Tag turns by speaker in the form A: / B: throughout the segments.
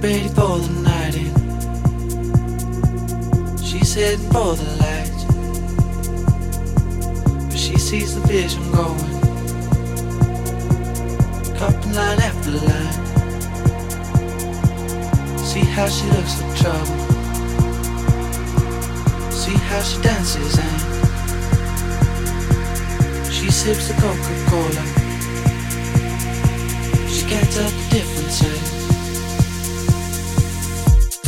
A: ready for the night in. She's heading for the light. But she sees the vision going. Cupping line after line. See how she looks like trouble. See how she dances and she sips the Coca-Cola. She can't tell the differences. Eh?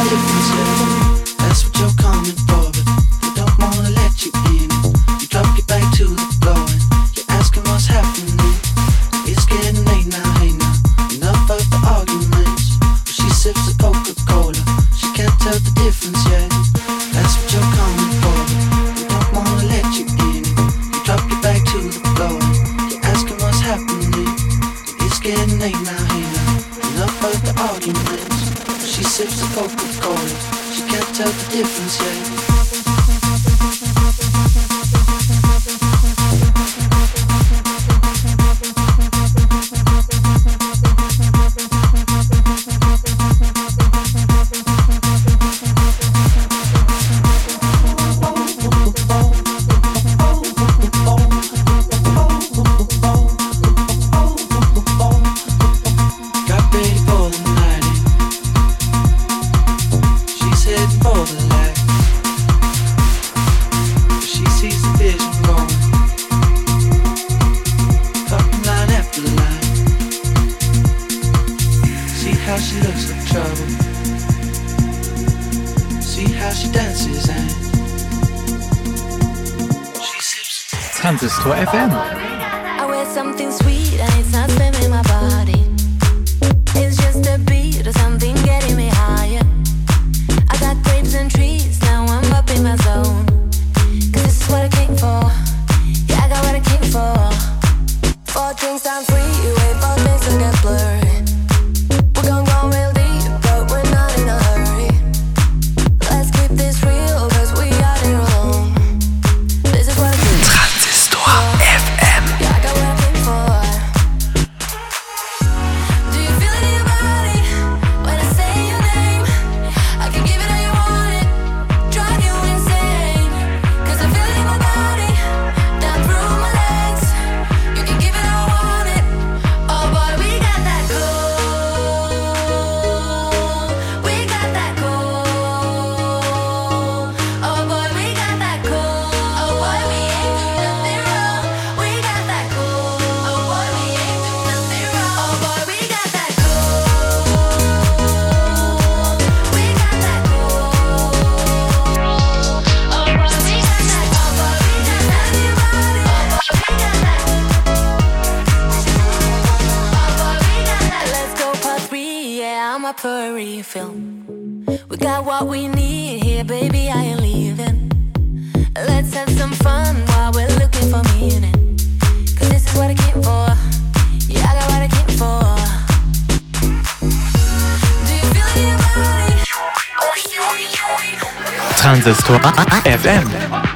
B: Thank you. drinks, I'm free. You wait for things to get.
C: Transistor FM.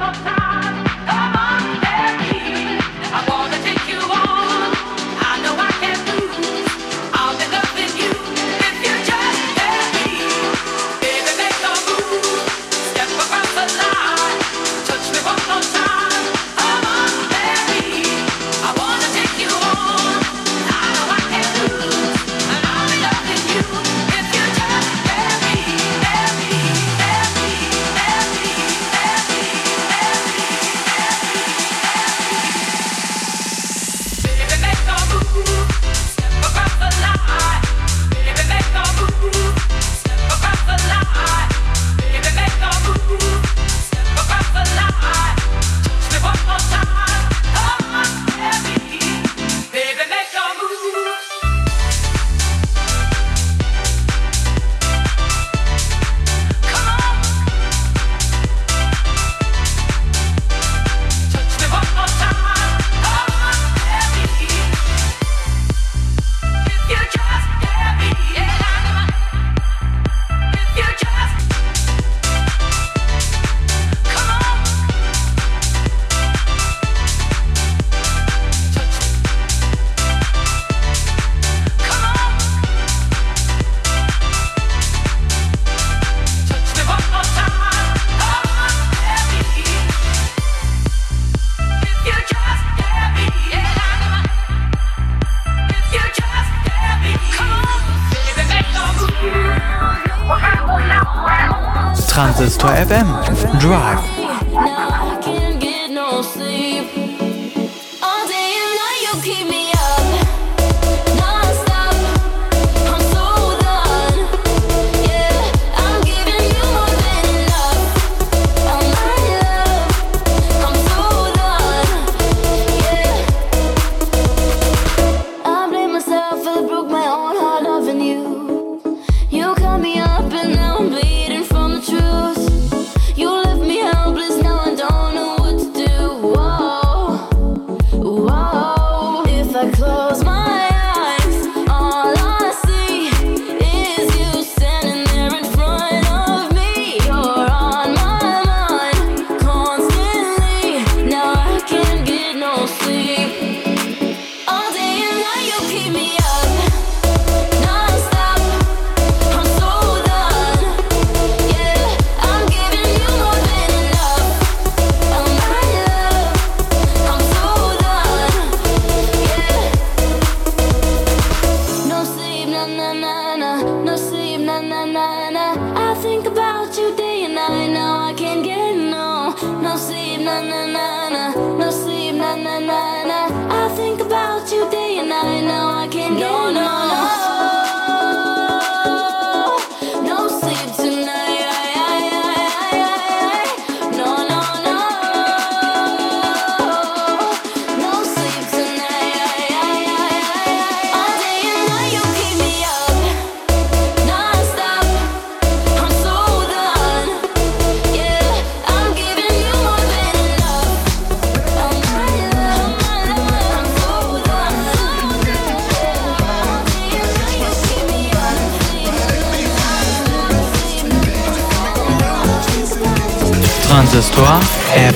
C: Transistor FM Drive.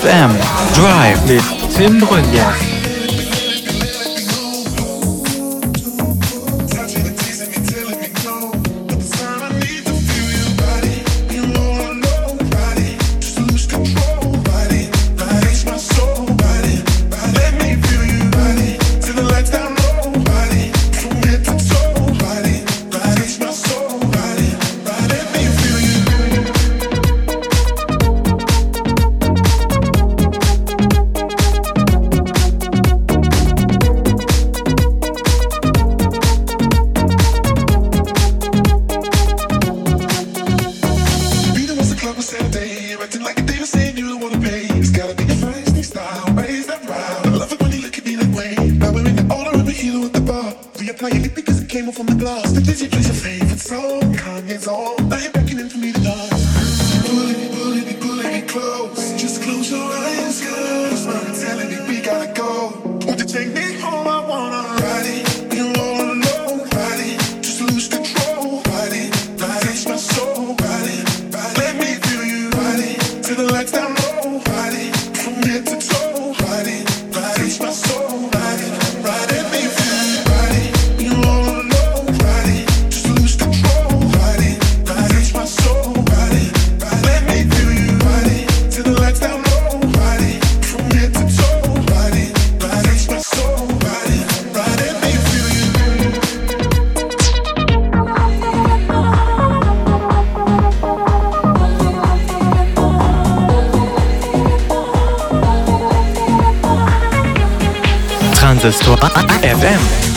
C: FM Drive
D: with Tim Brunjes. for my glass. The dizzy place to FM.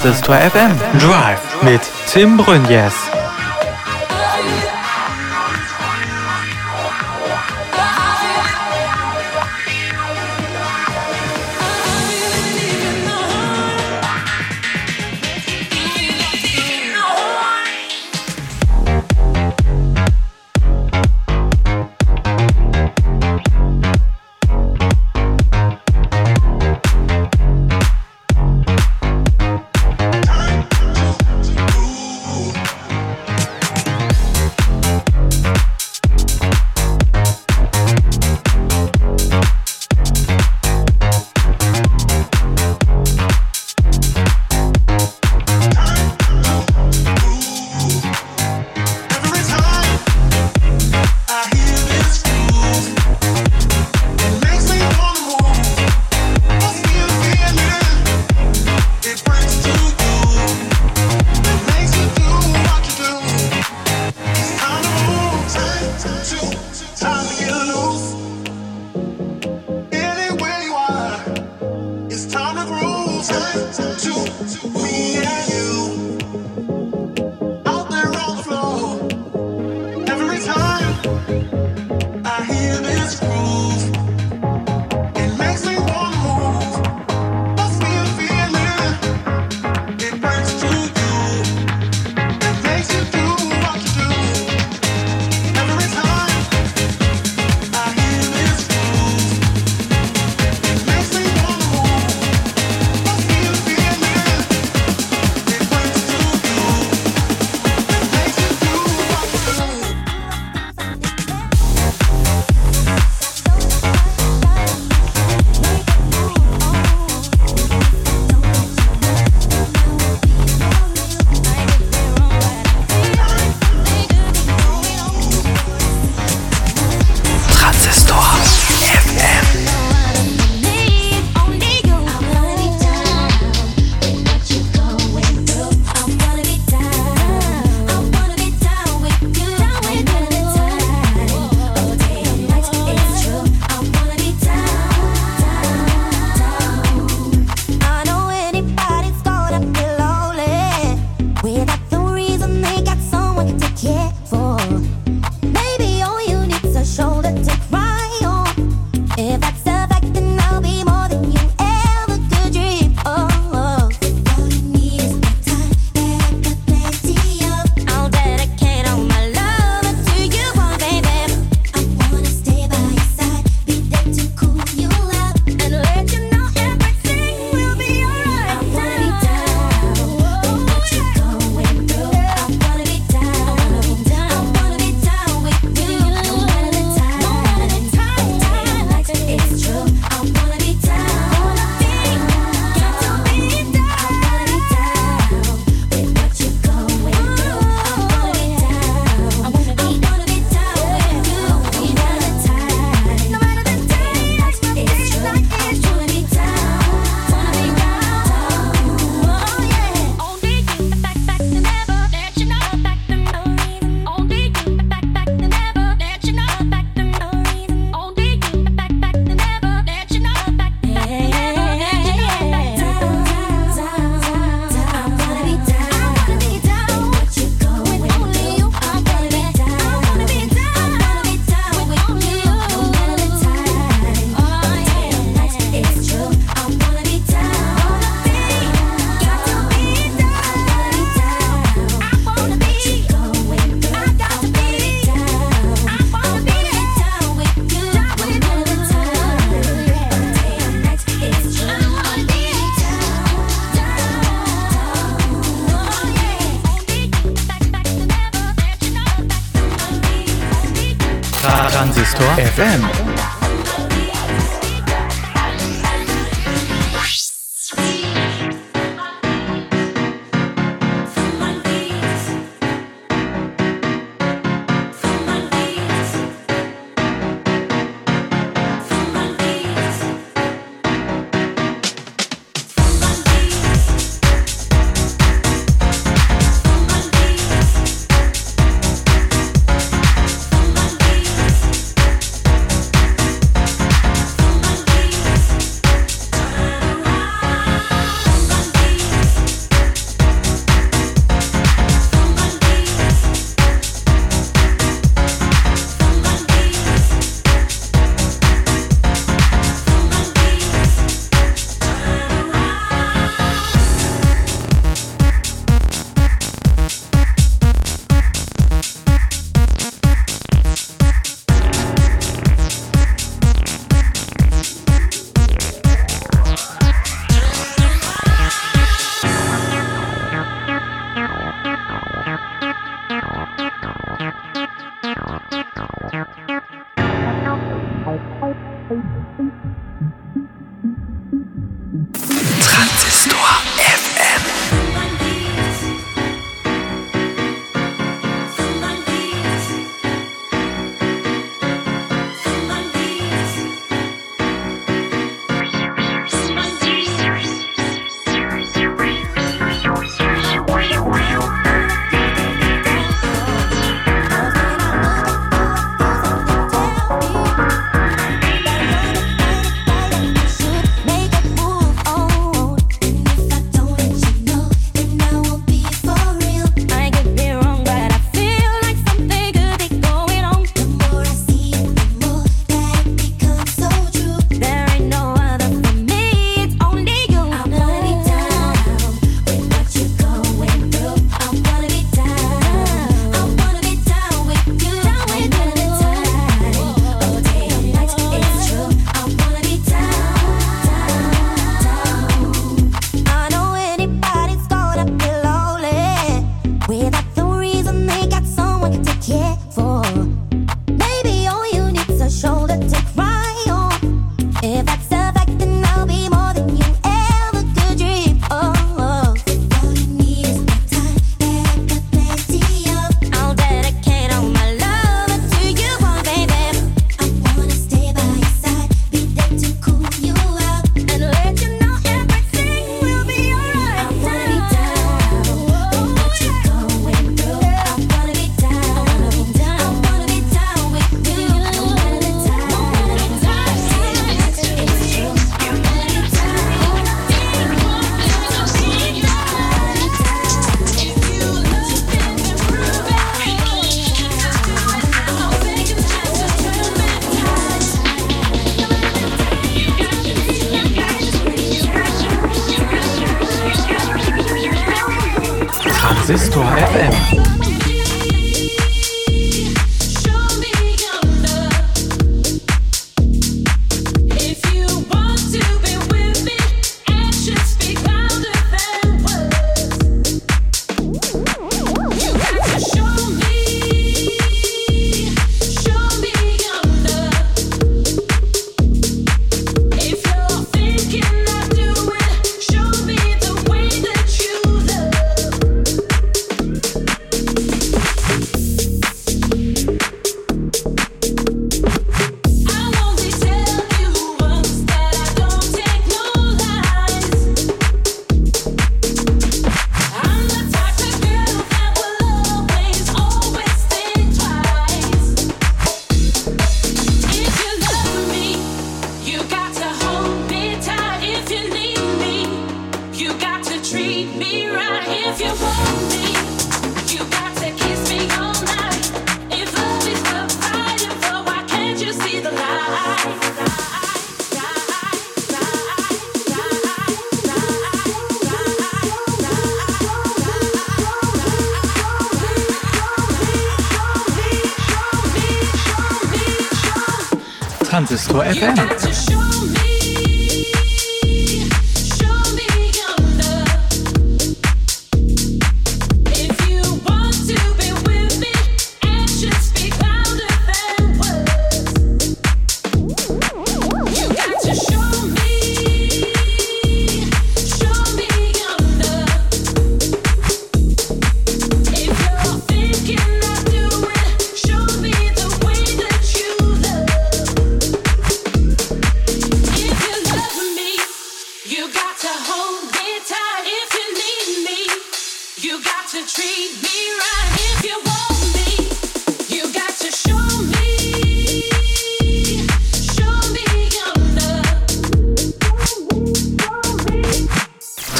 C: Transistor FM Drive mit Tim Brünjes. Transistor FM. Transistor FM. Transistor FM.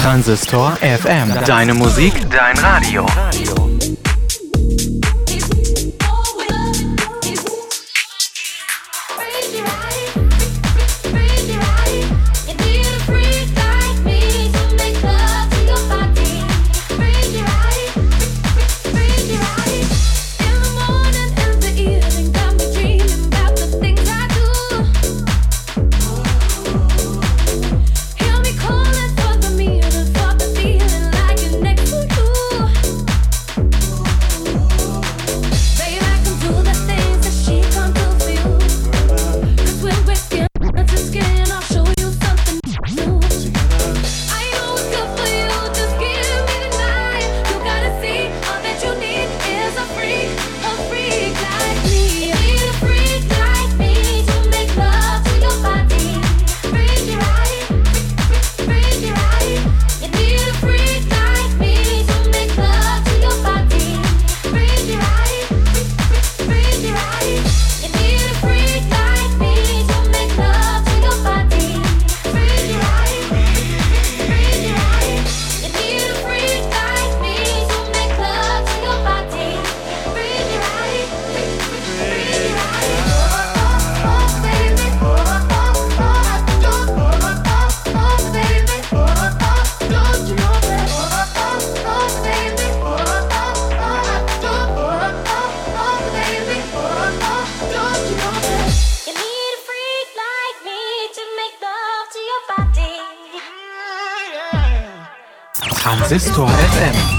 C: Transistor FM. Deine Musik, dein Radio. Transistor FM.